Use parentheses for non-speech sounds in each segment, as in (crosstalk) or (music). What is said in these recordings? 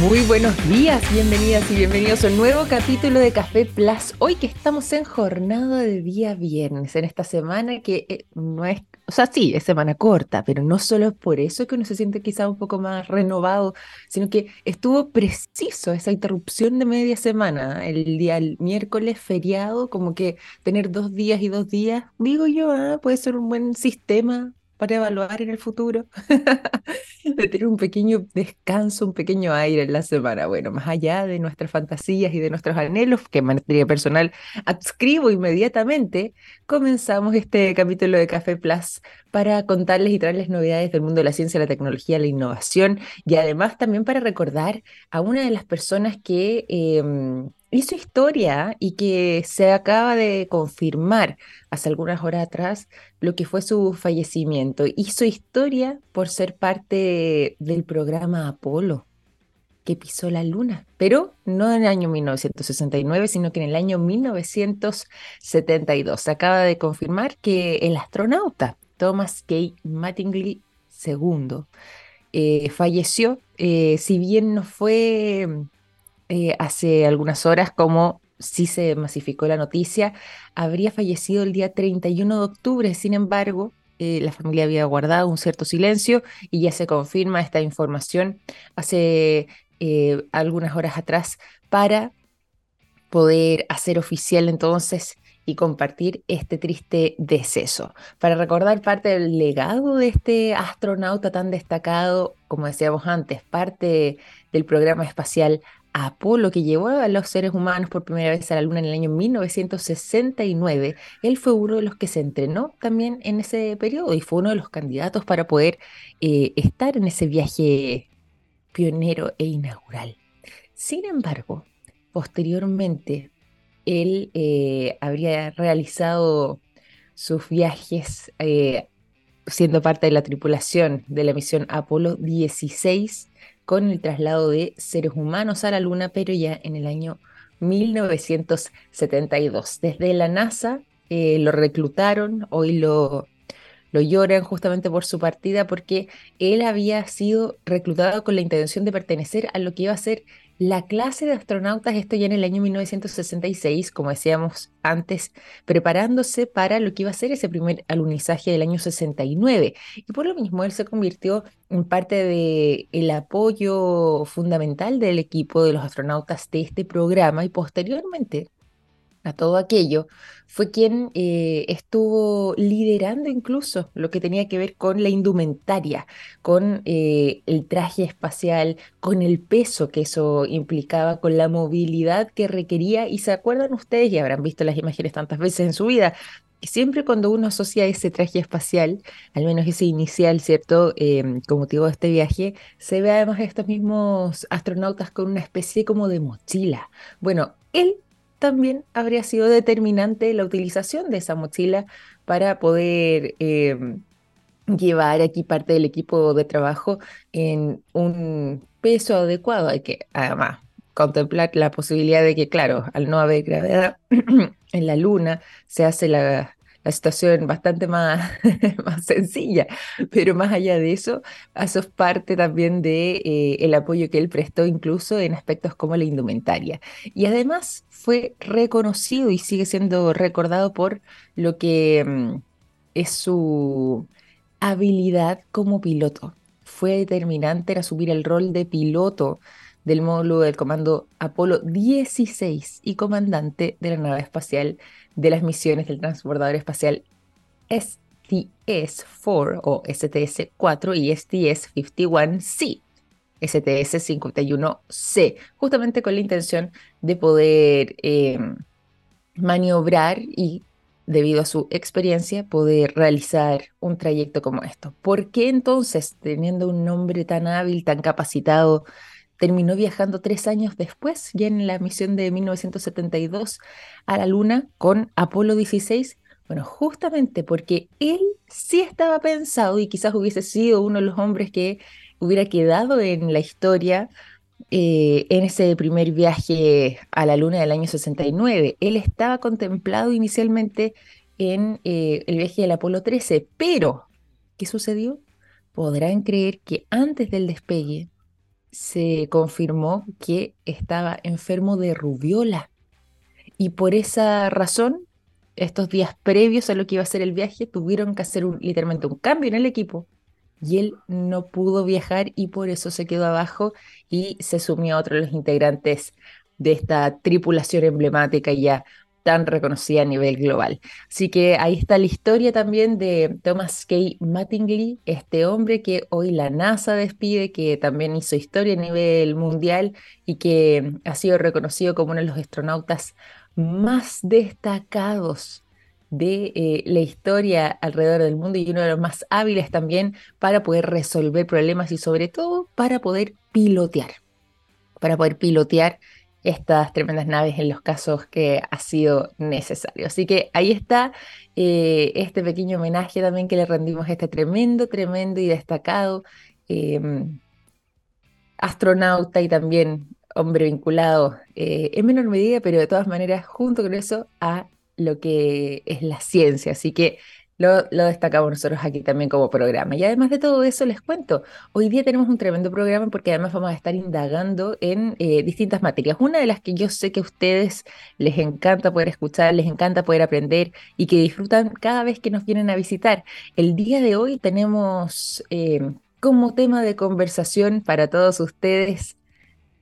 Muy buenos días, bienvenidas y bienvenidos a un nuevo capítulo de Café Plus. Hoy que estamos en jornada de día viernes, en esta semana que eh, no es, o sea, sí, es semana corta, pero no solo es por eso que uno se siente quizá un poco más renovado, sino que estuvo preciso esa interrupción de media semana, el día miércoles feriado, como que tener dos días y dos días, digo yo, ah, puede ser un buen sistema para evaluar en el futuro, (laughs) de tener un pequeño descanso, un pequeño aire en la semana. Bueno, más allá de nuestras fantasías y de nuestros anhelos, que en materia personal adscribo inmediatamente, comenzamos este capítulo de Café Plus para contarles y traerles novedades del mundo de la ciencia, la tecnología, la innovación y además también para recordar a una de las personas que... Em, hizo historia y que se acaba de confirmar hace algunas horas atrás lo que fue su fallecimiento. Hizo historia por ser parte del programa Apolo que pisó la luna, pero no en el año 1969, sino que en el año 1972. Se acaba de confirmar que el astronauta Thomas K. Mattingly II eh, falleció, eh, si bien no fue eh, hace algunas horas, como sí se masificó la noticia, habría fallecido el día 31 de octubre. Sin embargo, eh, la familia había guardado un cierto silencio y ya se confirma esta información hace eh, algunas horas atrás para poder hacer oficial entonces y compartir este triste deceso. Para recordar parte del legado de este astronauta tan destacado, como decíamos antes, parte del programa espacial Apolo, que llevó a los seres humanos por primera vez a la Luna en el año 1969, él fue uno de los que se entrenó también en ese periodo y fue uno de los candidatos para poder eh, estar en ese viaje pionero e inaugural. Sin embargo, posteriormente, él eh, habría realizado sus viajes eh, siendo parte de la tripulación de la misión Apolo 16 con el traslado de seres humanos a la Luna, pero ya en el año 1972. Desde la NASA eh, lo reclutaron, hoy lo, lo lloran justamente por su partida porque él había sido reclutado con la intención de pertenecer a lo que iba a ser la clase de astronautas, esto ya en el año 1966, como decíamos antes, preparándose para lo que iba a ser ese primer alunizaje del año 69. Y por lo mismo él se convirtió en parte del apoyo fundamental del equipo de los astronautas de este programa y posteriormente a todo aquello, fue quien eh, estuvo liderando incluso lo que tenía que ver con la indumentaria, con eh, el traje espacial, con el peso que eso implicaba, con la movilidad que requería. Y se acuerdan ustedes, y habrán visto las imágenes tantas veces en su vida, que siempre cuando uno asocia ese traje espacial, al menos ese inicial, ¿cierto? Eh, con motivo de este viaje, se ve además estos mismos astronautas con una especie como de mochila. Bueno, él también habría sido determinante la utilización de esa mochila para poder em, llevar aquí parte del equipo de trabajo en un peso adecuado. Hay que además contemplar la posibilidad de que, claro, al no haber gravedad (clears throat) en la Luna, se hace la, la situación bastante más, (laughs) más sencilla, pero más allá de eso, eso es parte también de eh, apoyo que él prestó incluso en aspectos como la indumentaria. Y además fue reconocido y sigue siendo recordado por lo que mm, es su habilidad como piloto. Fue determinante en asumir el rol de piloto del módulo del comando Apolo 16 y comandante de la nave espacial de las misiones del transbordador espacial STS-4 o STS-4 y STS-51C. STS-51C, justamente con la intención de poder em, maniobrar y, debido a su experiencia, poder realizar un trayecto como esto. ¿Por qué entonces, teniendo un nombre tan hábil, tan capacitado, terminó viajando tres años después, ya en la misión de 1972 a la Luna con Apolo 16. Bueno, justamente porque él sí estaba pensado y quizás hubiese sido uno de los hombres que hubiera quedado en la historia eh, en ese primer viaje a la Luna del año 69. Él estaba contemplado inicialmente en eh, el viaje del Apolo 13, pero ¿qué sucedió? Podrán creer que antes del despegue se confirmó que estaba enfermo de rubiola. Y por esa razón, estos días previos a lo que iba a ser el viaje, tuvieron que hacer literalmente un cambio en el equipo. Y él no pudo viajar y por eso se quedó abajo y se sumió a otro de los integrantes de esta tripulación emblemática ya tan reconocida a nivel global. Así que ahí está la historia también de Thomas K. Mattingly, este hombre que hoy la NASA despide, que también hizo historia a nivel mundial y que ha sido reconocido como uno de los astronautas más destacados de eh, la historia alrededor del mundo y uno de los más hábiles también para poder resolver problemas y sobre todo para poder pilotear, para poder pilotear estas tremendas naves en los casos que ha sido necesario. Así que ahí está eh, este pequeño homenaje también que le rendimos a este tremendo, tremendo y destacado em, astronauta y también hombre vinculado eh, en menor medida, pero de todas maneras junto con eso a lo que es la ciencia. Así que lo, destacamos nosotros aquí también como programa. Y además de todo eso, les cuento, hoy día tenemos un tremendo programa porque además vamos a estar indagando en eh, distintas materias. Una de las que yo sé que a ustedes les encanta poder escuchar, les encanta poder aprender y que disfrutan cada vez que nos vienen a visitar. El día de hoy tenemos eh, como tema de conversación para todos ustedes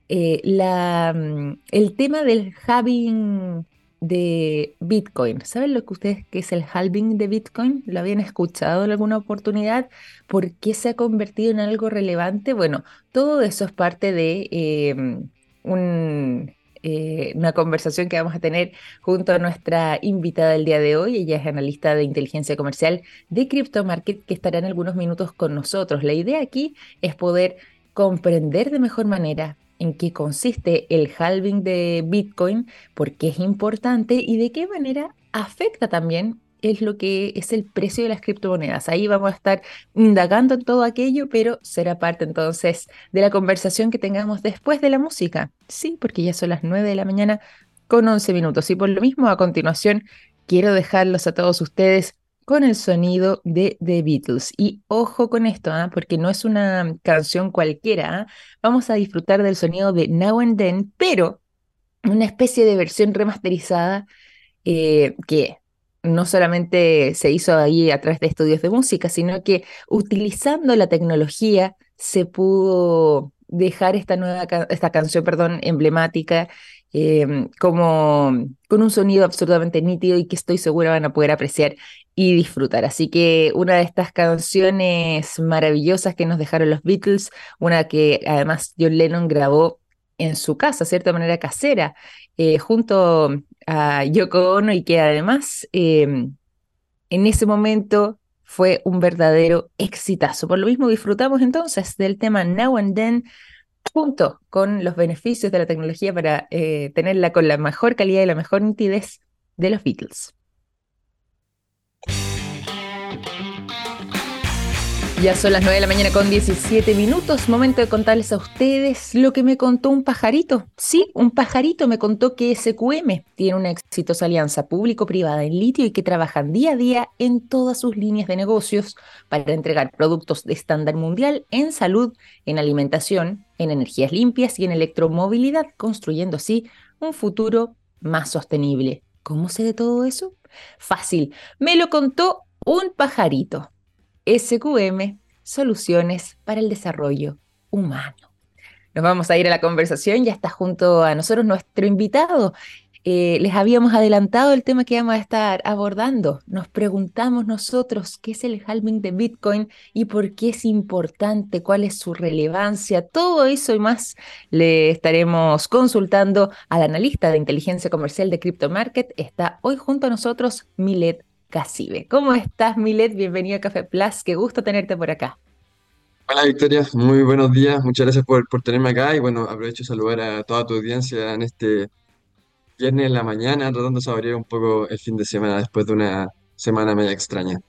eh, la, mm, el tema del having de Bitcoin. ¿Saben lo que ustedes que es el halving de Bitcoin? ¿Lo habían escuchado en alguna oportunidad? ¿Por qué se ha convertido en algo relevante? Bueno, todo eso es parte de em, eh, una conversación que vamos a tener junto a nuestra invitada del día de hoy. Ella es analista de inteligencia comercial de Crypto Market que estará en algunos minutos con nosotros. La idea aquí es poder comprender de mejor manera en qué consiste el halving de Bitcoin, por qué es importante y de qué manera afecta también es lo que es el precio de las criptomonedas. Ahí vamos a estar indagando en todo aquello, pero será parte entonces de la conversación que tengamos después de la música. Sí, porque ya son las 9 de la mañana con 11 minutos. Y por lo mismo, a continuación, quiero dejarlos a todos ustedes con el sonido de The Beatles. Y ojo con esto, ¿ah? porque no es una canción cualquiera. ¿ah? Vamos a disfrutar del sonido de Now and Then, pero una especie de versión remasterizada eh, que no solamente se hizo ahí a través de estudios de música, sino que utilizando la tecnología se pudo dejar esta nueva esta canción, perdón, emblemática Em, como con un sonido absolutamente nítido y que estoy segura van a poder apreciar y disfrutar. Así que una de estas canciones maravillosas que nos dejaron los Beatles, una que además John Lennon grabó en su casa, de cierta manera casera, eh, junto a Yoko Ono y que además em, en ese momento fue un verdadero exitazo. Por lo mismo disfrutamos entonces del tema Now and Then junto con los beneficios de la tecnología para eh, tenerla con la mejor calidad y la mejor nitidez de los Beatles. Ya son las 9 de la mañana con 17 minutos, momento de contarles a ustedes lo que me contó un pajarito. Sí, un pajarito me contó que SQM tiene una exitosa alianza público-privada en litio y que trabajan día a día en todas sus líneas de negocios para entregar productos de estándar mundial en salud, en alimentación, en energías limpias y en electromovilidad, construyendo así un futuro más sostenible. ¿Cómo sé de todo eso? Fácil, me lo contó un pajarito. SQM, Soluciones para el Desarrollo Humano. Nos vamos a ir a la conversación, ya está junto a nosotros nuestro invitado. Eh, les habíamos adelantado el tema que vamos a estar abordando. Nos preguntamos nosotros qué es el halving de Bitcoin y por qué es importante, cuál es su relevancia, todo eso y más le estaremos consultando al analista de inteligencia comercial de Crypto Market. Está hoy junto a nosotros Milet Casibe. ¿Cómo estás, Milet? Bienvenido a Café Plus. Qué gusto tenerte por acá. Hola Victoria, muy buenos días, muchas gracias por, por tenerme acá y bueno, aprovecho de saludar a toda tu audiencia en este viernes en la mañana, tratando de saborear un poco el fin de semana después de una semana media extraña.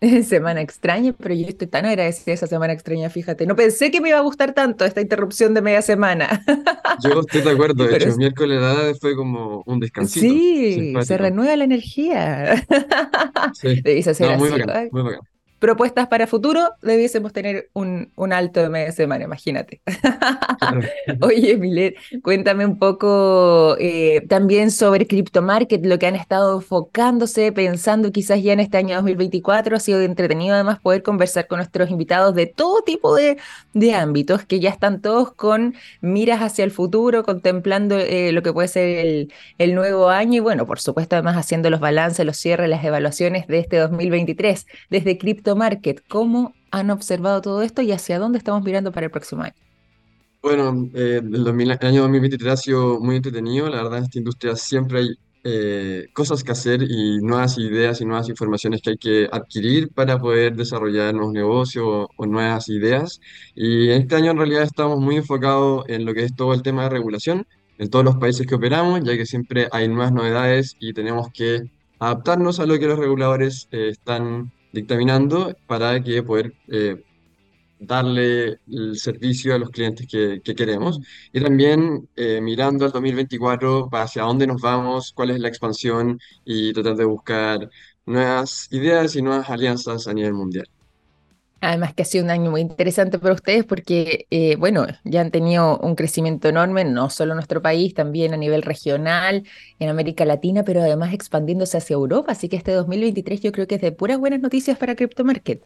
(laughs) Semana extraña, pero yo estoy tan agradecida de esa semana extraña, fíjate. No pensé que me iba a gustar tanto esta interrupción de media semana. (laughs) Yo estoy de acuerdo, de hecho, el miércoles nada fue como un descansito. Sí, se renueva la energía. Sí, (laughs) Debes hacer no, muy así. bacán, muy bacán. Propuestas para futuro, debiésemos tener un, un alto de media semana, imagínate. (laughs) Oye, Milet, cuéntame un poco eh, también sobre Crypto Market, lo que han estado enfocándose, pensando quizás ya en este año 2024. Ha sido entretenido además poder conversar con nuestros invitados de todo tipo de, de ámbitos, que ya están todos con miras hacia el futuro, contemplando eh, lo que puede ser el, el nuevo año y bueno, por supuesto además haciendo los balances, los cierres, las evaluaciones de este 2023 desde Crypto Market. ¿Cómo han observado todo esto y hacia dónde estamos mirando para el próximo año? Bueno, eh, el, 2000 el año 2023 ha sido muy entretenido. La verdad, en esta industria siempre hay eh, cosas que hacer y nuevas ideas y nuevas informaciones que hay que adquirir para poder desarrollar nuevos negocios o, o nuevas ideas. Y este año en realidad estamos muy enfocados en lo que es todo el tema de regulación en todos los países que operamos, ya que siempre hay nuevas novedades y tenemos que adaptarnos a lo que los reguladores eh, están dictaminando para que poder eh, darle el servicio a los clientes que, que queremos. Y también eh, mirando al 2024 hacia dónde nos vamos, cuál es la expansión y tratar de buscar nuevas ideas y nuevas alianzas a nivel mundial. Además que ha sido un año muy interesante para ustedes porque, eh, bueno, ya han tenido un crecimiento enorme, no solo en nuestro país, también a nivel regional, en América Latina, pero además expandiéndose hacia Europa. Así que este 2023 yo creo que es de puras buenas noticias para Crypto Market.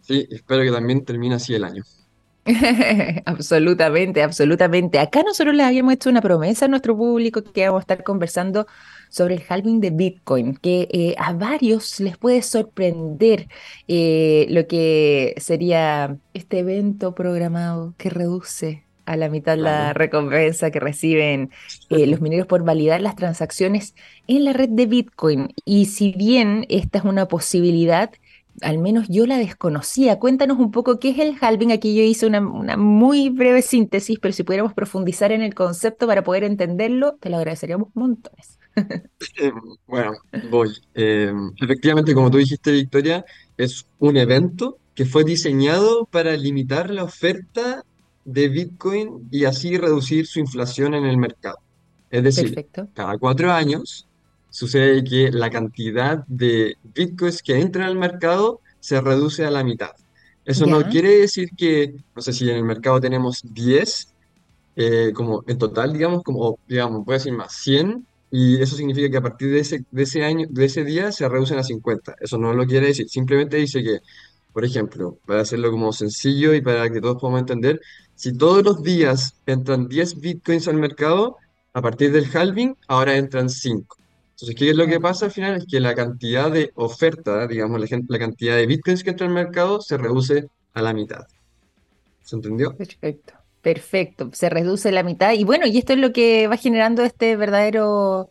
Sí, espero que también termine así el año. (laughs) absolutamente, absolutamente. Acá nosotros le habíamos hecho una promesa a nuestro público que vamos a estar conversando sobre el halving de Bitcoin, que eh, a varios les puede sorprender eh, lo que sería este evento programado que reduce a la mitad la recompensa que reciben eh, los mineros por validar las transacciones en la red de Bitcoin. Y si bien esta es una posibilidad, al menos yo la desconocía. Cuéntanos un poco qué es el halving. Aquí yo hice una, muy breve síntesis, pero si pudiéramos profundizar en el concepto para poder entenderlo, te lo agradeceríamos montones. (laughs) Eh, bueno, voy. Eh, efectivamente, como tú dijiste, Victoria, es un evento que fue diseñado para limitar la oferta de Bitcoin y así reducir su inflación en el mercado. Es decir, cada cuatro años sucede que la cantidad de bitcoins que entran al mercado se reduce a la mitad. Eso no quiere decir que, no sé si en el mercado tenemos 10, eh, como en total, digamos, como, digamos, voy a decir más, 100, y eso significa que a partir de ese, de ese año, de ese día se reducen a 50. Eso no lo quiere decir, simplemente dice que, por ejemplo, para hacerlo como sencillo y para que todos podamos entender, si todos los días entran 10 bitcoins al mercado, a partir del halving, ahora entran 5. Entonces, ¿qué es lo que pasa al final? Es que la cantidad de oferta, digamos, la, la cantidad de bitcoins que entra al mercado se reduce a la mitad. ¿Se entendió? Perfecto, perfecto. Se reduce la mitad. Y bueno, y esto es lo que va generando este verdadero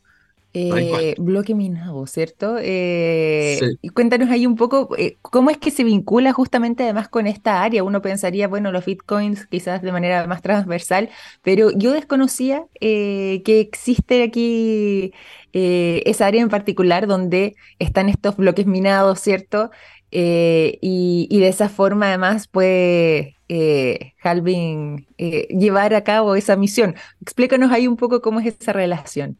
eh, bloque minado, ¿cierto? Eh, cuéntanos ahí un poco eh, cómo es que se vincula justamente además con esta área. Uno pensaría, bueno, los bitcoins quizás de manera más transversal, pero yo desconocía que existe aquí esa área en particular donde están estos bloques minados, ¿cierto? Y, y, de esa forma además puede Halving llevar a cabo esa misión. Explícanos ahí un poco cómo es esa relación.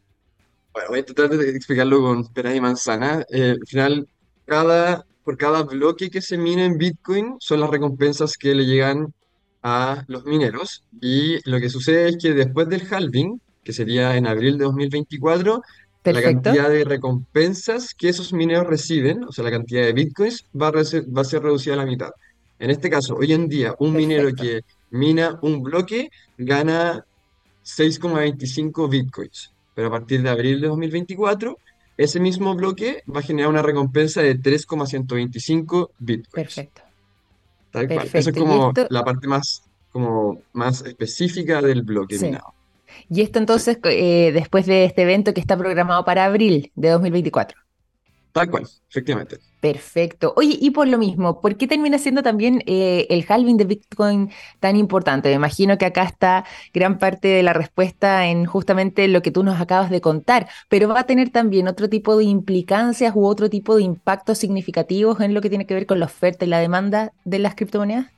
Bueno, voy a tratar de explicarlo con peras y manzanas. Eh, al final, cada, por cada bloque que se mina en Bitcoin son las recompensas que le llegan a los mineros. Y lo que sucede es que después del halving, que sería en abril de 2024, la cantidad de recompensas que esos mineros reciben, o sea, la cantidad de Bitcoins, va a, va a ser reducida a la mitad. En este caso, hoy en día, un minero que mina un bloque gana 6,25 Bitcoins pero a partir de abril de 2024, ese mismo bloque va a generar una recompensa de 3,125 bitcoins. Perfecto. Tal cual. Eso es como la parte más, como más específica del bloque minado. Y esto entonces, eh, después de este evento que está programado para abril de 2024. Tal cual, efectivamente. Perfecto. Oye, y por lo mismo, ¿por qué termina siendo también eh, el halving de Bitcoin tan importante? Me imagino que acá está gran parte de la respuesta en justamente lo que tú nos acabas de contar, pero va a tener también otro tipo de implicancias u otro tipo de impactos significativos en lo que tiene que ver con la oferta y la demanda de las criptomonedas.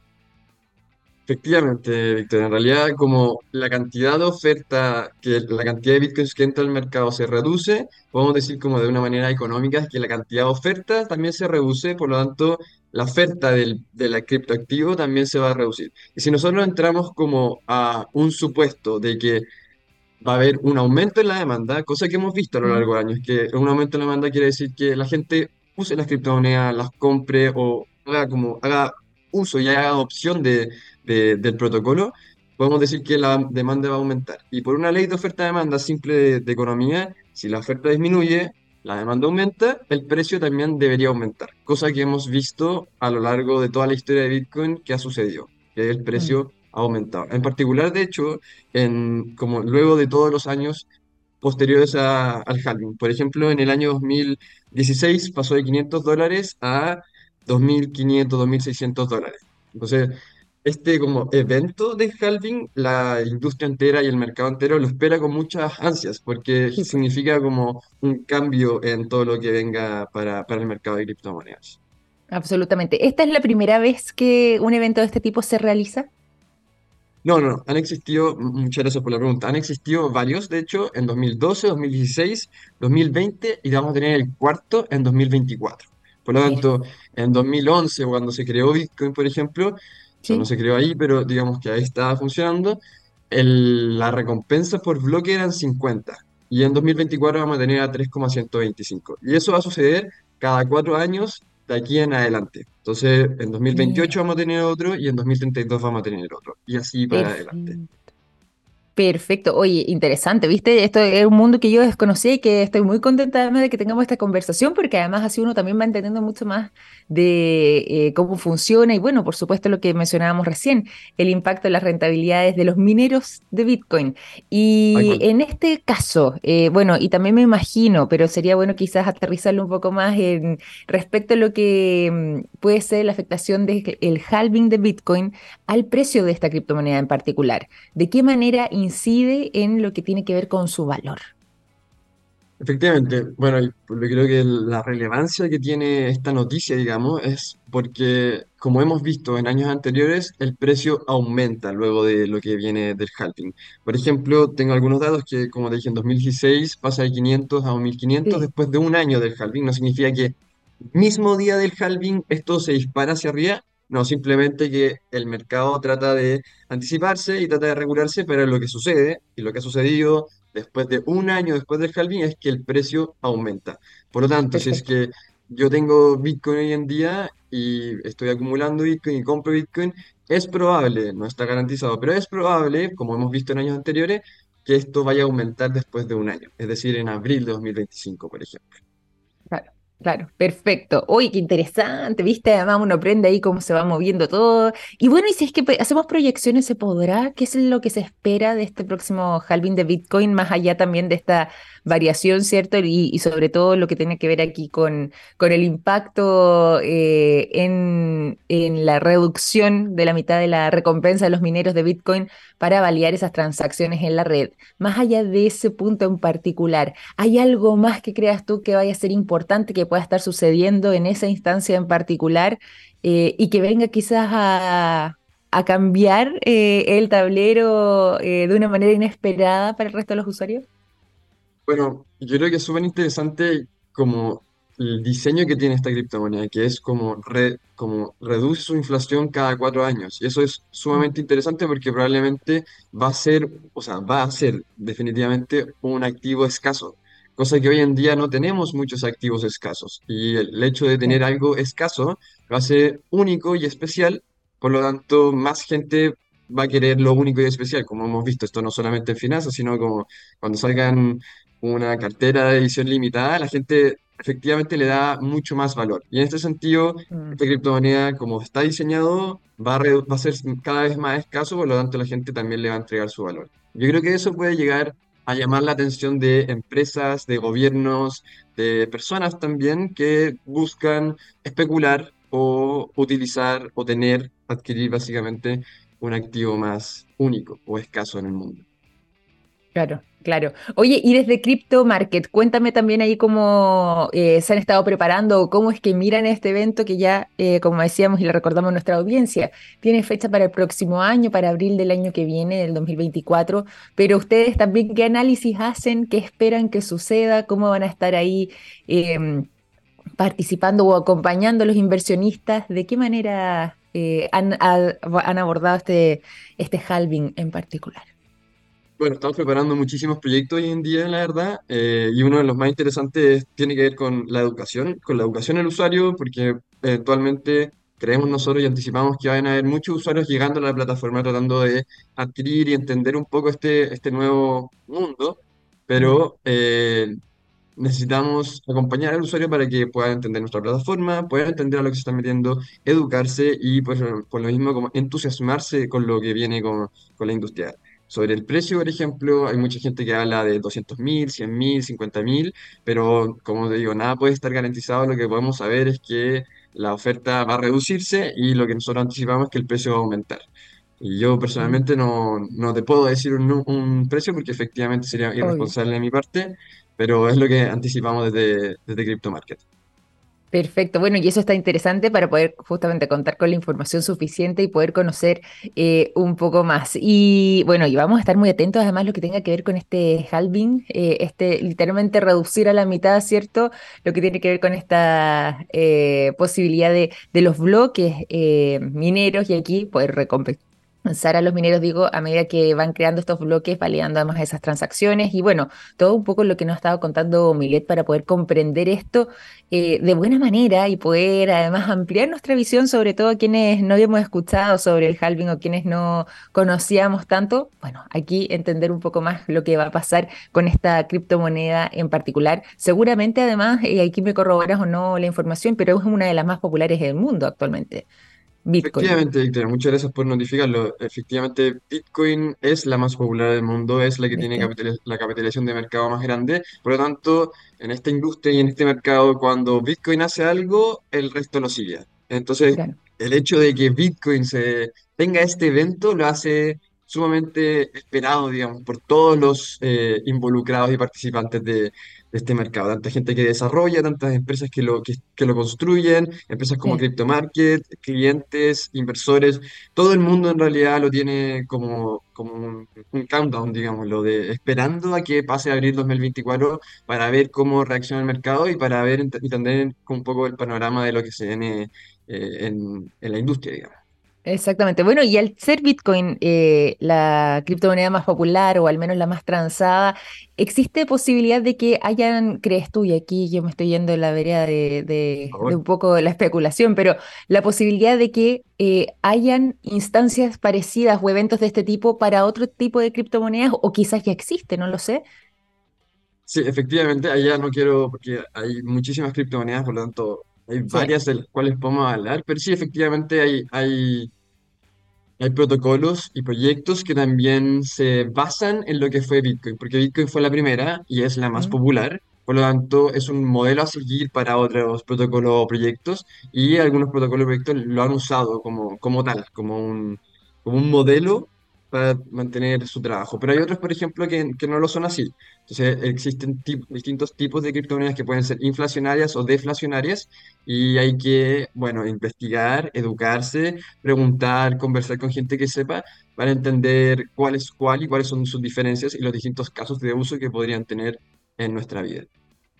Efectivamente, Víctor, en realidad como la cantidad de oferta, que la cantidad de bitcoins que entra al mercado se reduce, podemos decir como de una manera económica es que la cantidad de oferta también se reduce, por lo tanto la oferta del, de la criptoactivo también se va a reducir. Y si nosotros entramos como a un supuesto de que va a haber un aumento en la demanda, cosa que hemos visto a lo largo de años, que un aumento en la demanda quiere decir que la gente use las criptomonedas, las compre o haga como haga uso y haga adopción de, de- del protocolo, podemos decir que la demanda va a aumentar. Y por una ley de oferta-demanda simple de, de economía, si la oferta disminuye, la demanda aumenta, el precio también debería aumentar, cosa que hemos visto a lo largo de toda la historia de Bitcoin que ha sucedido, que el mm, precio ha aumentado. En particular, de hecho, en, como luego de todos los años posteriores a- al halving. Por ejemplo, en el año 2016 pasó de 500 dólares a 2.500, 2.600 dólares. Entonces, este como evento de halving, la industria entera y el mercado entero lo espera con muchas ansias, porque (laughs) pues. significa como un cambio en todo lo que venga para, para el mercado de criptomonedas. Absolutamente. ¿Esta es la primera vez que un evento de este tipo se realiza? No, no, no, han existido, muchas gracias por la pregunta, han existido varios, de hecho, en 2012, 2016, 2020 y vamos a tener el cuarto en 2024. Por lo tanto, en 2011, cuando se creó Bitcoin, por ejemplo, o sea, no se creó ahí, pero digamos que ahí estaba funcionando, el- la recompensa por bloque eran 50 y en 2024 vamos a tener a 3,125. Y eso va a suceder cada cuatro años de aquí en adelante. Entonces, en 2028 Mira, vamos a tener otro y en 2032 vamos a tener otro. Y así para adelante. Perfecto. Oye, interesante, ¿viste? Esto es un mundo que yo desconocí y que estoy muy contenta además de que tengamos esta conversación porque además así uno también va entendiendo mucho más de eh, cómo funciona y bueno, por supuesto lo que mencionábamos recién, el impacto en las rentabilidades de los mineros de Bitcoin. Y en este caso, eh, bueno, y también me imagino, pero sería bueno quizás aterrizarlo un poco más en respecto a lo que mm, puede ser la afectación del halving de Bitcoin al precio de esta criptomoneda en particular. ¿De qué manera incide en lo que tiene que ver con su valor? Efectivamente, bueno, y por lo que creo que la relevancia que tiene esta noticia, digamos, es porque, como hemos visto en años anteriores, el precio aumenta luego de lo que viene del halving. Por ejemplo, tengo algunos datos que, como te dije, en 2016 pasa de 500 a 1500 Sí, después de un año del halving. No significa que mismo día del halving esto se dispara hacia arriba, no, simplemente que el mercado trata de anticiparse y trata de regularse, pero lo que sucede y lo que ha sucedido después de un año después del halving es que el precio aumenta. Por lo tanto, si es que yo tengo Bitcoin hoy en día y estoy acumulando Bitcoin y compro Bitcoin, es probable, no está garantizado, pero es probable, como hemos visto en años anteriores, que esto vaya a aumentar después de un año, es decir, en abril de 2025, por ejemplo. Claro, perfecto. Uy, qué interesante, ¿viste? Además uno aprende ahí cómo se va moviendo todo. Y bueno, y si es que hacemos proyecciones, ¿se podrá? ¿Qué es lo que se espera de este próximo halving de Bitcoin, más allá también de esta variación, ¿cierto? Y, y sobre todo lo que tiene que ver aquí con, con el impacto eh, en, en la reducción de la mitad de la recompensa de los mineros de Bitcoin para validar esas transacciones en la red. Más allá de ese punto en particular. ¿Hay algo más que creas tú que vaya a ser importante que pueda estar sucediendo en esa instancia en particular eh, y que venga quizás a, a cambiar eh, el tablero eh, de una manera inesperada para el resto de los usuarios? Bueno, yo creo que es súper interesante como el diseño que tiene esta criptomoneda, que es como, re- como reduce su inflación cada cuatro años. Y eso es Mm, sumamente interesante porque probablemente va a ser, o sea, va a ser definitivamente un activo escaso, cosa que hoy en día no tenemos muchos activos escasos. Y el hecho de tener algo escaso lo hace único y especial, por lo tanto, más gente va a querer lo único y especial, como hemos visto, esto no solamente en finanzas, sino como cuando salgan una cartera de edición limitada, la gente efectivamente le da mucho más valor. Y en este sentido, mm, esta criptomoneda, como está diseñado, va a, va a ser cada vez más escaso, por lo tanto la gente también le va a entregar su valor. Yo creo que eso puede llegar a llamar la atención de empresas, de gobiernos, de personas también que buscan especular o utilizar o tener, adquirir básicamente un activo más único o escaso en el mundo. Claro, claro. Oye, y desde Crypto Market, cuéntame también ahí cómo eh, se han estado preparando cómo es que miran este evento que ya, eh, como decíamos y le recordamos a nuestra audiencia, tiene fecha para el próximo año, para abril del año que viene, del 2024, pero ustedes también, ¿qué análisis hacen? ¿Qué esperan que suceda? ¿Cómo van a estar ahí em, participando o acompañando a los inversionistas? ¿De qué manera eh, han, han, abordado este, este halving en particular? Bueno, estamos preparando muchísimos proyectos hoy en día, la verdad, eh, y uno de los más interesantes tiene que ver con la educación, con la educación del usuario, porque eventualmente creemos nosotros y anticipamos que van a haber muchos usuarios llegando a la plataforma tratando de adquirir y entender un poco este, este nuevo mundo, pero eh, necesitamos acompañar al usuario para que pueda entender nuestra plataforma, pueda entender a lo que se está metiendo, educarse y pues por lo mismo como entusiasmarse con lo que viene con, con la industria. Sobre el precio, por ejemplo, hay mucha gente que habla de 200.000, 100.000, 50.000, pero como te digo, nada puede estar garantizado. Lo que podemos saber es que la oferta va a reducirse y lo que nosotros anticipamos es que el precio va a aumentar. Y yo personalmente no, no te puedo decir un, un precio porque efectivamente sería Obvio. irresponsable de mi parte, pero es lo que anticipamos desde, desde Crypto Market. Perfecto, bueno, y eso está interesante para poder justamente contar con la información suficiente y poder conocer eh, un poco más. Y bueno, y vamos a estar muy atentos además lo que tenga que ver con este halving, eh, este literalmente reducir a la mitad, ¿cierto? Lo que tiene que ver con esta eh, posibilidad de, de los bloques eh, mineros y aquí poder recompensar a los mineros, digo, a medida que van creando estos bloques, validando además esas transacciones y bueno, todo un poco lo que nos ha estado contando Milet para poder comprender esto eh, de buena manera y poder además ampliar nuestra visión, sobre todo a quienes no habíamos escuchado sobre el halving o quienes no conocíamos tanto. Bueno, aquí entender un poco más lo que va a pasar con esta criptomoneda en particular. Seguramente además, y aquí me corroboras o no la información, pero es una de las más populares del mundo actualmente, Bitcoin. Efectivamente, Victoria, muchas gracias por notificarlo. Efectivamente, Bitcoin es la más popular del mundo, es la que tiene la capitalización de mercado más grande. Por lo tanto, en esta industria y en este mercado, cuando Bitcoin hace algo, el resto lo sigue. Entonces, Claro. el hecho de que Bitcoin se tenga este evento lo hace sumamente esperado, digamos, por todos los eh, involucrados y participantes de, de este mercado. Tanta gente que desarrolla, tantas empresas que lo, que, que lo construyen empresas como Sí. CryptoMarket, clientes, inversores, todo el mundo en realidad lo tiene como, como un, un countdown, digámoslo, de esperando a que pase abril 2024 para ver cómo reacciona el mercado y para ver y entender un poco el panorama de lo que se viene eh, en, en la industria, digamos. Exactamente. Bueno, y al ser Bitcoin eh, la criptomoneda más popular o al menos la más transada, ¿existe posibilidad de que hayan, crees tú, y aquí yo me estoy yendo en la vereda de, de, de un poco la especulación, pero la posibilidad de que eh, hayan instancias parecidas o eventos de este tipo para otro tipo de criptomonedas o quizás ya existe, no lo sé? Sí, efectivamente, allá no quiero, porque hay muchísimas criptomonedas, por lo tanto, hay Sí. varias de las cuales podemos hablar, pero sí, efectivamente hay, hay Hay protocolos y proyectos que también se basan en lo que fue Bitcoin, porque Bitcoin fue la primera y es la más Mm. popular, por lo tanto es un modelo a seguir para otros protocolos o proyectos y algunos protocolos y proyectos lo han usado como, como tal, como un, como un modelo para mantener su trabajo. Pero hay otros, por ejemplo, que, no lo son así. Entonces existen distintos tipos de criptomonedas que pueden ser inflacionarias o deflacionarias y hay que, bueno, investigar, educarse preguntar, conversar con gente que sepa para entender cuál es cuál y cuáles son sus diferencias y los distintos casos de uso que podrían tener en nuestra vida.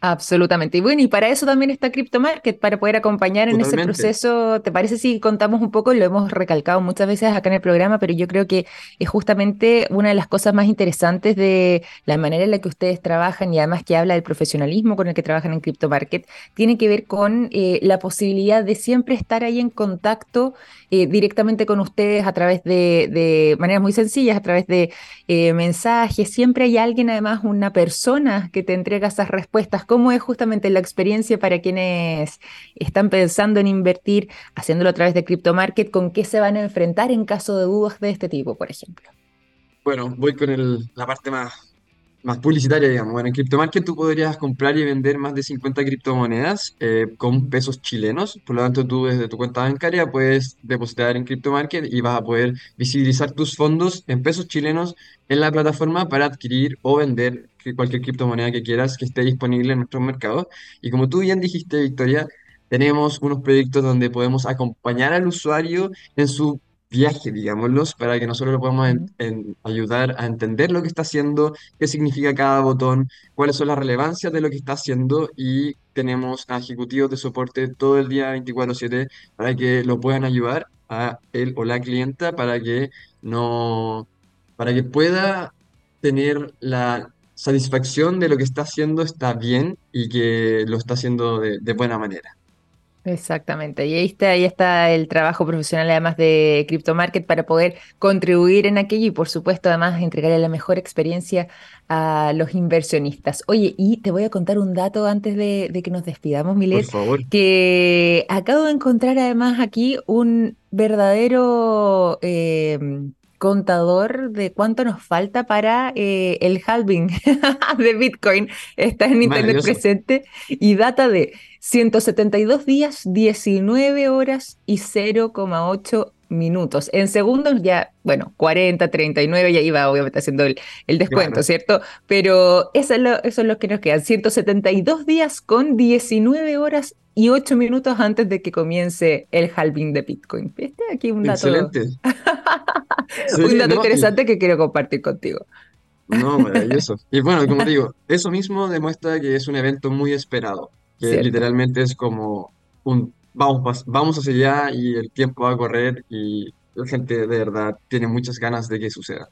Absolutamente. Y bueno, y para eso también está Crypto Market, para poder acompañar en ese proceso. ¿Te parece si contamos un poco? Lo hemos recalcado muchas veces acá en el programa, pero yo creo que es justamente una de las cosas más interesantes de la manera en la que ustedes trabajan y además que habla del profesionalismo con el que trabajan en Crypto Market, tiene que ver con eh, la posibilidad de siempre estar ahí en contacto eh, directamente con ustedes a través de, de maneras muy sencillas, a través de eh, mensajes, siempre hay alguien, además una persona que te entrega esas respuestas. ¿Cómo es justamente la experiencia para quienes están pensando en invertir haciéndolo a través de Crypto Market? ¿Con qué se van a enfrentar en caso de dudas de este tipo, por ejemplo? Bueno, voy con el, la parte más más publicitaria, digamos. Bueno, en CryptoMarket tú podrías comprar y vender más de 50 criptomonedas eh, con pesos chilenos. Por lo tanto, tú desde tu cuenta bancaria puedes depositar en CryptoMarket y vas a poder visibilizar tus fondos en pesos chilenos en la plataforma para adquirir o vender cualquier criptomoneda que quieras que esté disponible en nuestro mercado. Y como tú bien dijiste, Victoria, tenemos unos proyectos donde podemos acompañar al usuario en su viaje, digámoslos, para que nosotros lo podamos en- en ayudar a entender lo que está haciendo, qué significa cada botón, cuáles son las relevancias de lo que está haciendo y tenemos a ejecutivos de soporte todo el día 24/7 para que lo puedan ayudar a él o la clienta para que no, para que pueda tener la satisfacción de lo que está haciendo está bien y que lo está haciendo de de buena manera. Exactamente, y ahí está, ahí está el trabajo profesional además de Crypto Market para poder contribuir en aquello y por supuesto además entregarle la mejor experiencia a los inversionistas. Oye, y te voy a contar un dato antes de, de que nos despidamos, Por Milet, favor. que acabo de encontrar además aquí un verdadero em, contador de cuánto nos falta para eh, el halving (laughs) de Bitcoin. Está en Internet presente y data de 172 días, 19 horas y 0,8 minutos. En segundos ya, bueno, 40, 39, ya iba obviamente haciendo el, el descuento, Claro. ¿cierto? Pero eso es, lo, eso es lo que nos quedan. 172 días con 19 horas y 8 minutos antes de que comience el halving de Bitcoin. ¿Viste? Aquí un dato, Excelente. (laughs) Un dato no, interesante que quiero compartir contigo. No, maravilloso. (laughs) Y bueno, como digo, eso mismo demuestra que es un evento muy esperado, que Cierto. literalmente es como un vamos, vamos hacia allá y el tiempo va a correr y la gente de verdad tiene muchas ganas de que suceda.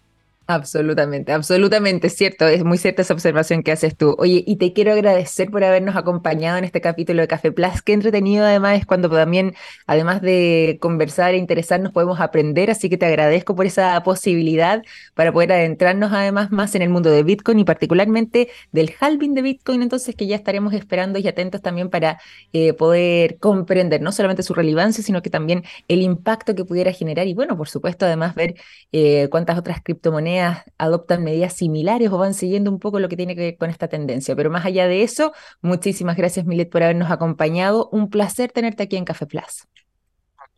Absolutamente, absolutamente cierto. Es muy cierta esa observación que haces tú. Oye, y te quiero agradecer por habernos acompañado en este capítulo de Café Plus. Qué entretenido además es cuando también, además de conversar e interesarnos, podemos aprender. Así que te agradezco por esa posibilidad para poder adentrarnos además más en el mundo de Bitcoin y particularmente del halving de Bitcoin. Entonces, que ya estaremos esperando y atentos también para eh, poder comprender no solamente su relevancia, sino que también el impacto que pudiera generar. Y bueno, por supuesto, además ver eh, cuántas otras criptomonedas adoptan medidas similares o van siguiendo un poco lo que tiene que ver con esta tendencia. Pero más allá de eso, muchísimas gracias, Milet, por habernos acompañado. Un placer tenerte aquí en Café Plus.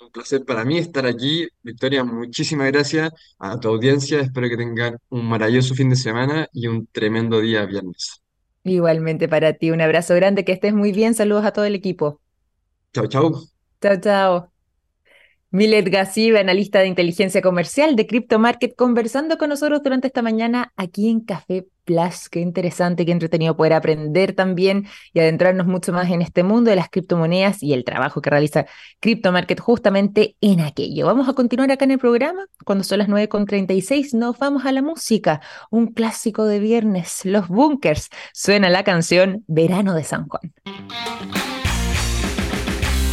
Un placer para mí estar aquí. Victoria, muchísimas gracias a tu audiencia. Espero que tengan un maravilloso fin de semana y un tremendo día viernes. Igualmente para ti, un abrazo grande, que estés muy bien. Saludos a todo el equipo. Chao, chao. Chao, chao. Milet Gassiv, analista de inteligencia comercial de Crypto Market, conversando con nosotros durante esta mañana aquí en Café Plus. Qué interesante, qué entretenido poder aprender también y adentrarnos mucho más en este mundo de las criptomonedas y el trabajo que realiza Crypto Market justamente en aquello. Vamos a continuar acá en el programa. Cuando son las 9.36 nos vamos a la música. Un clásico de viernes, Los Bunkers. Suena la canción Verano de San Juan.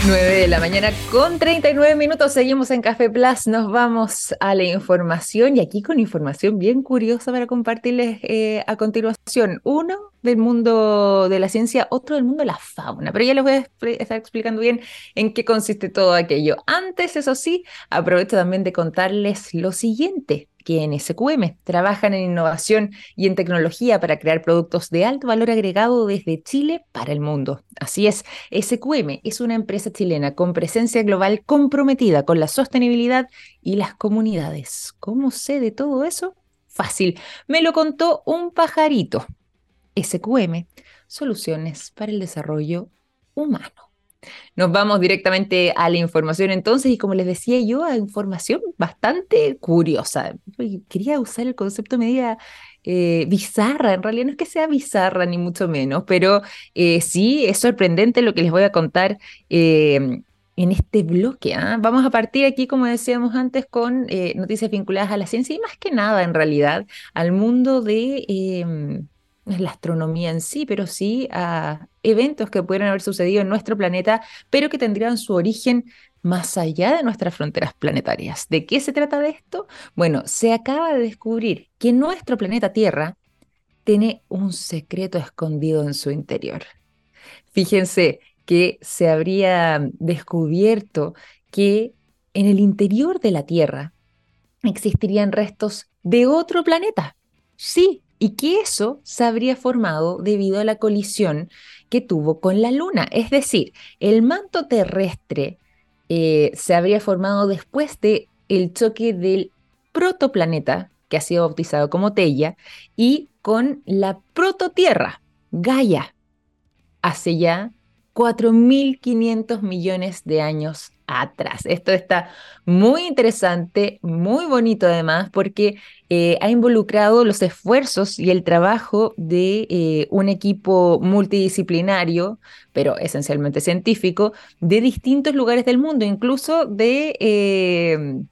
9 de la mañana con 39 minutos, seguimos en Café Plus, nos vamos a la información y aquí con información bien curiosa para compartirles eh, a continuación. Uno del mundo de la ciencia, otro del mundo de la fauna, pero ya les voy a estar explicando bien en qué consiste todo aquello. Antes, eso sí, aprovecho también de contarles lo siguiente que en SQM trabajan en innovación y en tecnología para crear productos de alto valor agregado desde Chile para el mundo. Así es, SQM es una empresa chilena con presencia global comprometida con la sostenibilidad y las comunidades. ¿Cómo sé de todo eso? Fácil, me lo contó un pajarito. SQM, soluciones para el desarrollo humano. Nos vamos directamente a la información entonces y como les decía yo, a información bastante curiosa. Quería usar el concepto media eh, bizarra, en realidad no es que sea bizarra ni mucho menos, pero eh, sí es sorprendente lo que les voy a contar eh, en este bloque. ¿ah? Vamos a partir aquí, como decíamos antes, con eh, noticias vinculadas a la ciencia y más que nada, en realidad, al mundo de... eh, la astronomía en sí, pero sí a eventos que pudieran haber sucedido en nuestro planeta, pero que tendrían su origen más allá de nuestras fronteras planetarias. ¿De qué se trata de esto? Bueno, se acaba de descubrir que nuestro planeta Tierra tiene un secreto escondido en su interior. Fíjense que se habría descubierto que en el interior de la Tierra existirían restos de otro planeta. Sí, y que eso se habría formado debido a la colisión que tuvo con la Luna. Es decir, el manto terrestre eh, se habría formado después de el choque del protoplaneta, que ha sido bautizado como Teia, y con la prototierra, Gaia, hace ya 4.500 millones de años atrás. Esto está muy interesante, muy bonito además, porque eh, ha involucrado los esfuerzos y el trabajo de eh, un equipo multidisciplinario, pero esencialmente científico, de distintos lugares del mundo, incluso de... Eh,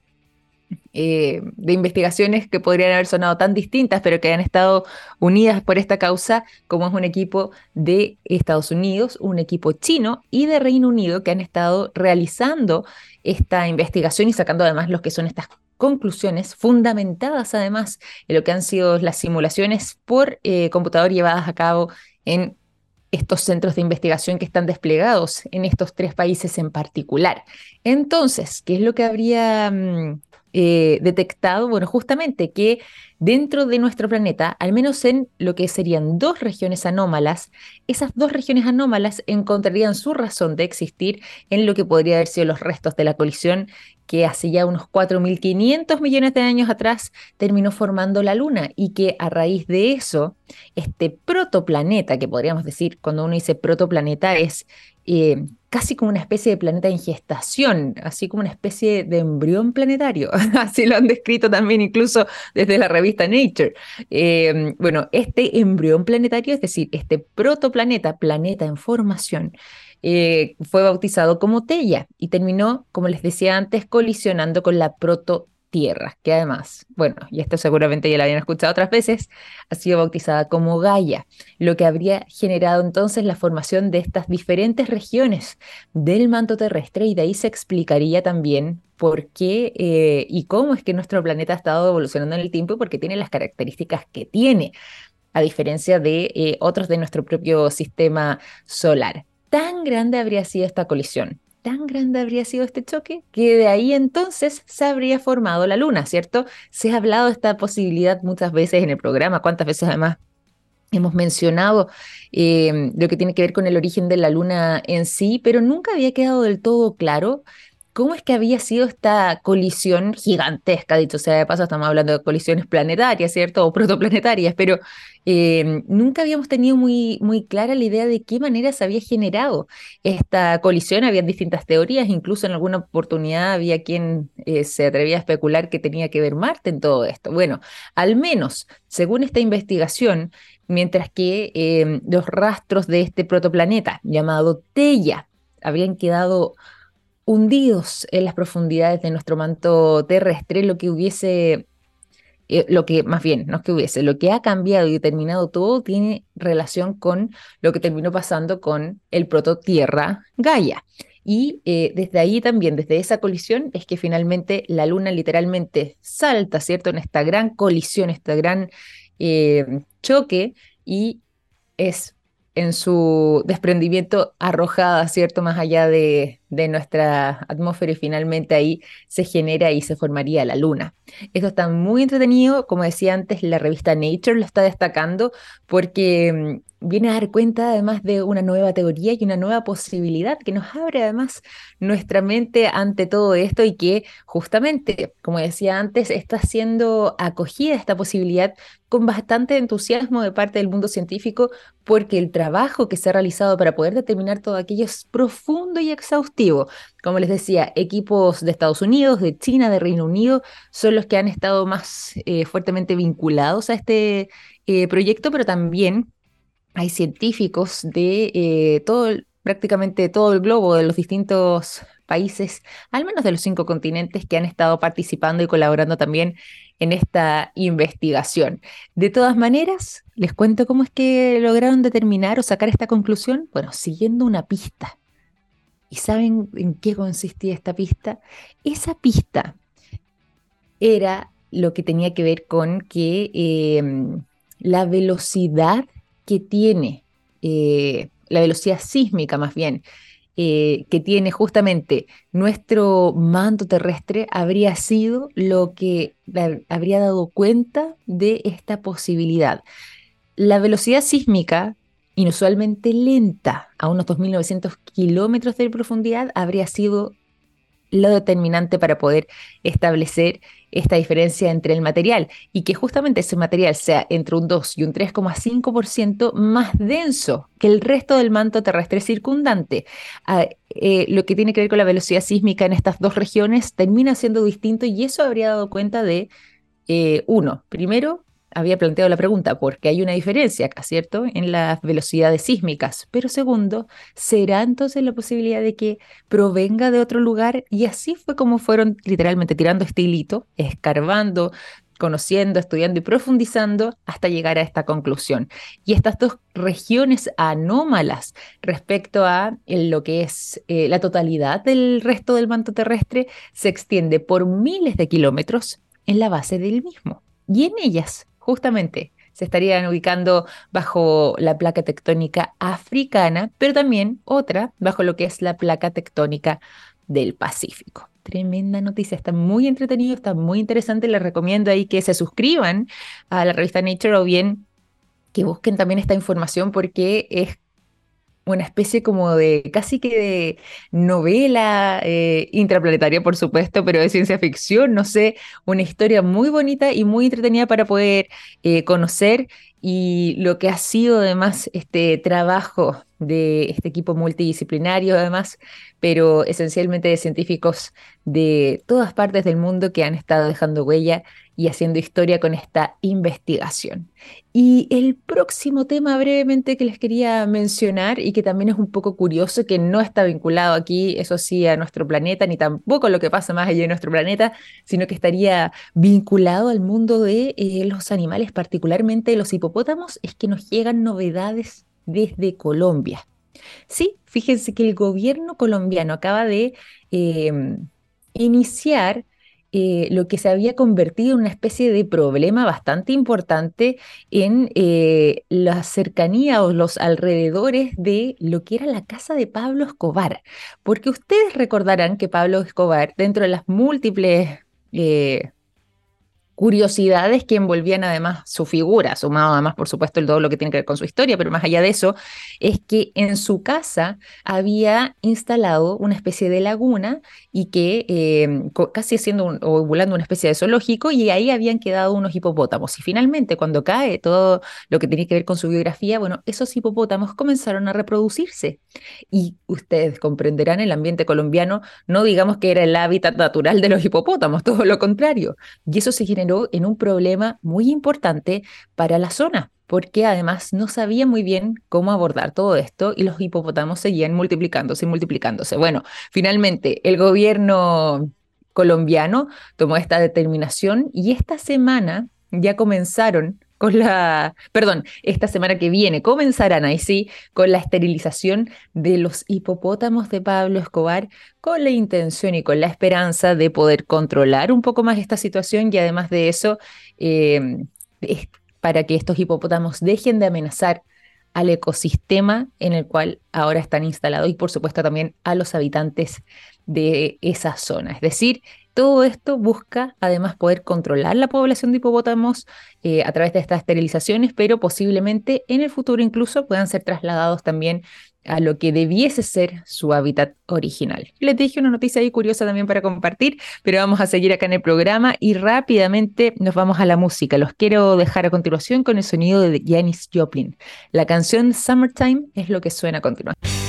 eh, de investigaciones que podrían haber sonado tan distintas, pero que han estado unidas por esta causa, como es un equipo de Estados Unidos, un equipo chino y de Reino Unido que han estado realizando esta investigación y sacando además lo que son estas conclusiones fundamentadas además en lo que han sido las simulaciones por eh, computador llevadas a cabo en estos centros de investigación que están desplegados en estos tres países en particular. Entonces, ¿qué es lo que habría mm, eh, detectado, bueno, justamente que dentro de nuestro planeta, al menos en lo que serían dos regiones anómalas, esas dos regiones anómalas encontrarían su razón de existir en lo que podría haber sido los restos de la colisión que hace ya unos 4.500 millones de años atrás terminó formando la Luna y que a raíz de eso, este protoplaneta, que podríamos decir, cuando uno dice protoplaneta, es eh, casi como una especie de planeta en gestación, así como una especie de embrión planetario. (laughs) así lo han descrito también incluso desde la revista Nature. Eh, bueno, este embrión planetario, es decir, este protoplaneta, planeta en formación, eh, fue bautizado como Teia y terminó, como les decía antes, colisionando con la proto Tierra, que además, bueno, y esto seguramente ya lo habían escuchado otras veces, ha sido bautizada como Gaia, lo que habría generado entonces la formación de estas diferentes regiones del manto terrestre y de ahí se explicaría también por qué eh, y cómo es que nuestro planeta ha estado evolucionando en el tiempo y por qué tiene las características que tiene, a diferencia de eh, otros de nuestro propio sistema solar. Tan grande habría sido esta colisión tan grande habría sido este choque que de ahí entonces se habría formado la luna, ¿cierto? Se ha hablado de esta posibilidad muchas veces en el programa, cuántas veces además hemos mencionado eh, lo que tiene que ver con el origen de la luna en sí, pero nunca había quedado del todo claro cómo es que había sido esta colisión gigantesca, dicho sea de paso, estamos hablando de colisiones planetarias, ¿cierto? O protoplanetarias, pero eh, nunca habíamos tenido muy, muy clara la idea de qué manera se había generado esta colisión. Había distintas teorías, incluso en alguna oportunidad había quien eh, se atrevía a especular que tenía que ver Marte en todo esto. Bueno, al menos, según esta investigación, mientras que eh, los rastros de este protoplaneta llamado Teia habían quedado hundidos en las profundidades de nuestro manto terrestre, lo que hubiese, eh, lo que más bien, no es que hubiese, lo que ha cambiado y determinado todo tiene relación con lo que terminó pasando con el prototierra Gaia. Y eh, desde ahí también, desde esa colisión, es que finalmente la Luna literalmente salta, ¿cierto? En esta gran colisión, este gran eh, choque y es en su desprendimiento arrojada, ¿cierto? Más allá de, de, nuestra atmósfera y finalmente ahí se genera y se formaría la luna. Esto está muy entretenido, como decía antes, la revista Nature lo está destacando porque mm, viene a dar cuenta además de una nueva teoría y una nueva posibilidad que nos abre además nuestra mente ante todo esto y que justamente, como decía antes, está siendo acogida esta posibilidad con bastante entusiasmo de parte del mundo científico porque el trabajo que se ha realizado para poder determinar todo aquello es profundo y exhaustivo. Como les decía, equipos de Estados Unidos, de China, de Reino Unido son los que han estado más eh, fuertemente vinculados a este eh, proyecto, pero también hay científicos de eh, todo, prácticamente todo el globo, de los distintos países, al menos de los cinco continentes, que han estado participando y colaborando también en esta investigación. De todas maneras, les cuento cómo es que lograron determinar o sacar esta conclusión. Bueno, siguiendo una pista. ¿Y saben en qué consistía esta pista? Esa pista era lo que tenía que ver con que em, la velocidad que tiene, eh, la velocidad sísmica más bien, eh, que tiene justamente nuestro manto terrestre habría sido lo que habría dado cuenta de esta posibilidad. La velocidad sísmica, inusualmente lenta, a unos 2.900 kilómetros de profundidad, habría sido lo determinante para poder establecer esta diferencia entre el material y que justamente ese material sea entre un 2 y un 3,5% más denso que el resto del manto terrestre circundante. Ah, eh, lo que tiene que ver con la velocidad sísmica en estas dos regiones termina siendo distinto y eso habría dado cuenta de, eh, uno, primero, había planteado la pregunta, porque hay una diferencia ¿cierto?, en las velocidades sísmicas. Pero segundo, ¿será entonces la posibilidad de que provenga de otro lugar? Y así fue como fueron literalmente tirando este hilito, escarbando, conociendo, estudiando y profundizando hasta llegar a esta conclusión. Y estas dos regiones anómalas respecto a lo que es eh, la totalidad del resto del manto terrestre se extiende por miles de kilómetros en la base del mismo. Y en ellas justamente se estarían ubicando bajo la placa tectónica africana, pero también otra bajo lo que es la placa tectónica del Pacífico. Tremenda noticia, está muy entretenido, está muy interesante. Les recomiendo ahí que se suscriban a la revista Nature o bien que busquen también esta información porque es una especie como de casi que de novela eh, intraplanetaria, por supuesto, pero de ciencia ficción, no sé, una historia muy bonita y muy entretenida para poder eh, conocer. Y lo que ha sido además este trabajo de este equipo multidisciplinario, además, pero esencialmente de científicos de todas partes del mundo que han estado dejando huella y haciendo historia con esta investigación. Y el próximo tema brevemente que les quería mencionar y que también es un poco curioso, que no está vinculado aquí, eso sí, a nuestro planeta, ni tampoco lo que pasa más allá de nuestro planeta, sino que estaría vinculado al mundo de eh, los animales, particularmente los hipopótamos, es que nos llegan novedades desde Colombia. Sí, fíjense que el gobierno colombiano acaba de em, iniciar eh, lo que se había convertido en una especie de problema bastante importante en eh, la cercanía o los alrededores de lo que era la casa de Pablo Escobar. Porque ustedes recordarán que Pablo Escobar, dentro de las múltiples eh, curiosidades que envolvían además su figura, sumado además, por supuesto, el todo lo que tiene que ver con su historia, pero más allá de eso, es que en su casa había instalado una especie de laguna y que em, casi siendo un, o volando una especie de zoológico y ahí habían quedado unos hipopótamos. Y finalmente, cuando cae todo lo que tiene que ver con su biografía, bueno, esos hipopótamos comenzaron a reproducirse. Y ustedes comprenderán el ambiente colombiano, no digamos que era el hábitat natural de los hipopótamos, todo lo contrario. Y eso se en un problema muy importante para la zona, porque además no sabía muy bien cómo abordar todo esto y los hipopótamos seguían multiplicándose y multiplicándose. Bueno, finalmente el gobierno colombiano tomó esta determinación y esta semana ya comenzaron con la, perdón, esta semana que viene comenzarán ahí sí con la esterilización de los hipopótamos de Pablo Escobar con la intención y con la esperanza de poder controlar un poco más esta situación y además de eso, eh, para que estos hipopótamos dejen de amenazar al ecosistema en el cual ahora están instalados y por supuesto también a los habitantes de esa zona. Es decir, todo esto busca además poder controlar la población de hipopótamos eh, a través de estas esterilizaciones, pero posiblemente en el futuro incluso puedan ser trasladados también a lo que debiese ser su hábitat original. Les dije una noticia ahí curiosa también para compartir, pero vamos a seguir acá en el programa y rápidamente nos vamos a la música. Los quiero dejar a continuación con el sonido de Janis Joplin. La canción Summertime es lo que suena a continuación.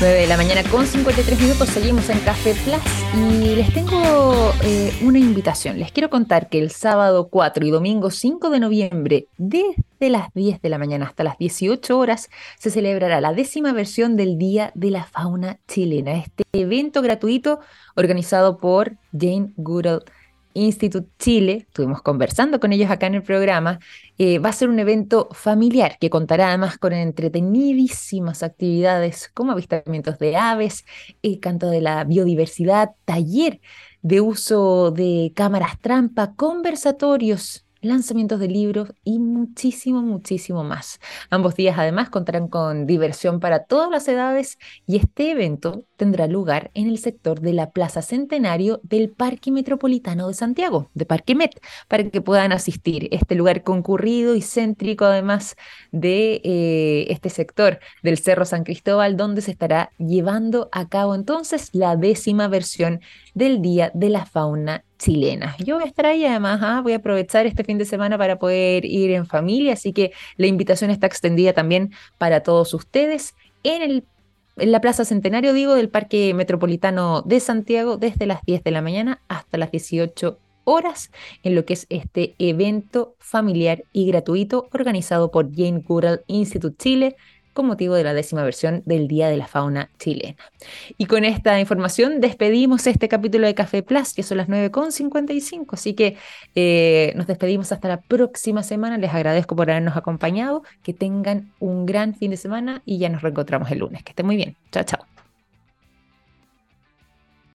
9 de la mañana con 53 minutos, seguimos en Café Plus y les tengo eh, una invitación. Les quiero contar que el sábado 4 y domingo 5 de noviembre, desde las 10 de la mañana hasta las 18 horas, se celebrará la décima versión del Día de la Fauna Chilena, este evento gratuito organizado por Jane Goodall Institute Chile, estuvimos conversando con ellos acá en el programa, eh, va a ser un evento familiar que contará además con entretenidísimas actividades como avistamientos de aves, el canto de la biodiversidad, taller de uso de cámaras trampa, conversatorios lanzamientos de libros y muchísimo, muchísimo más. Ambos días además contarán con diversión para todas las edades y este evento tendrá lugar en el sector de la Plaza Centenario del Parque Metropolitano de Santiago, de Parque Met, para que puedan asistir. Este lugar concurrido y céntrico además de eh, este sector del Cerro San Cristóbal, donde se estará llevando a cabo entonces la décima versión del Día de la Fauna chilena. Yo voy a estar ahí además, ¿ah? voy a aprovechar este fin de semana para poder ir en familia, así que la invitación está extendida también para todos ustedes en el en la Plaza Centenario, digo, del Parque Metropolitano de Santiago, desde las 10 de la mañana hasta las 18 horas, en lo que es este evento familiar y gratuito organizado por Jane Goodall Institute Chile, motivo de la décima versión del Día de la Fauna Chilena. Y con esta información despedimos este capítulo de Café Plus, que son las 9.55, así que eh, nos despedimos hasta la próxima semana. Les agradezco por habernos acompañado, que tengan un gran fin de semana y ya nos reencontramos el lunes. Que estén muy bien. Chao, chao.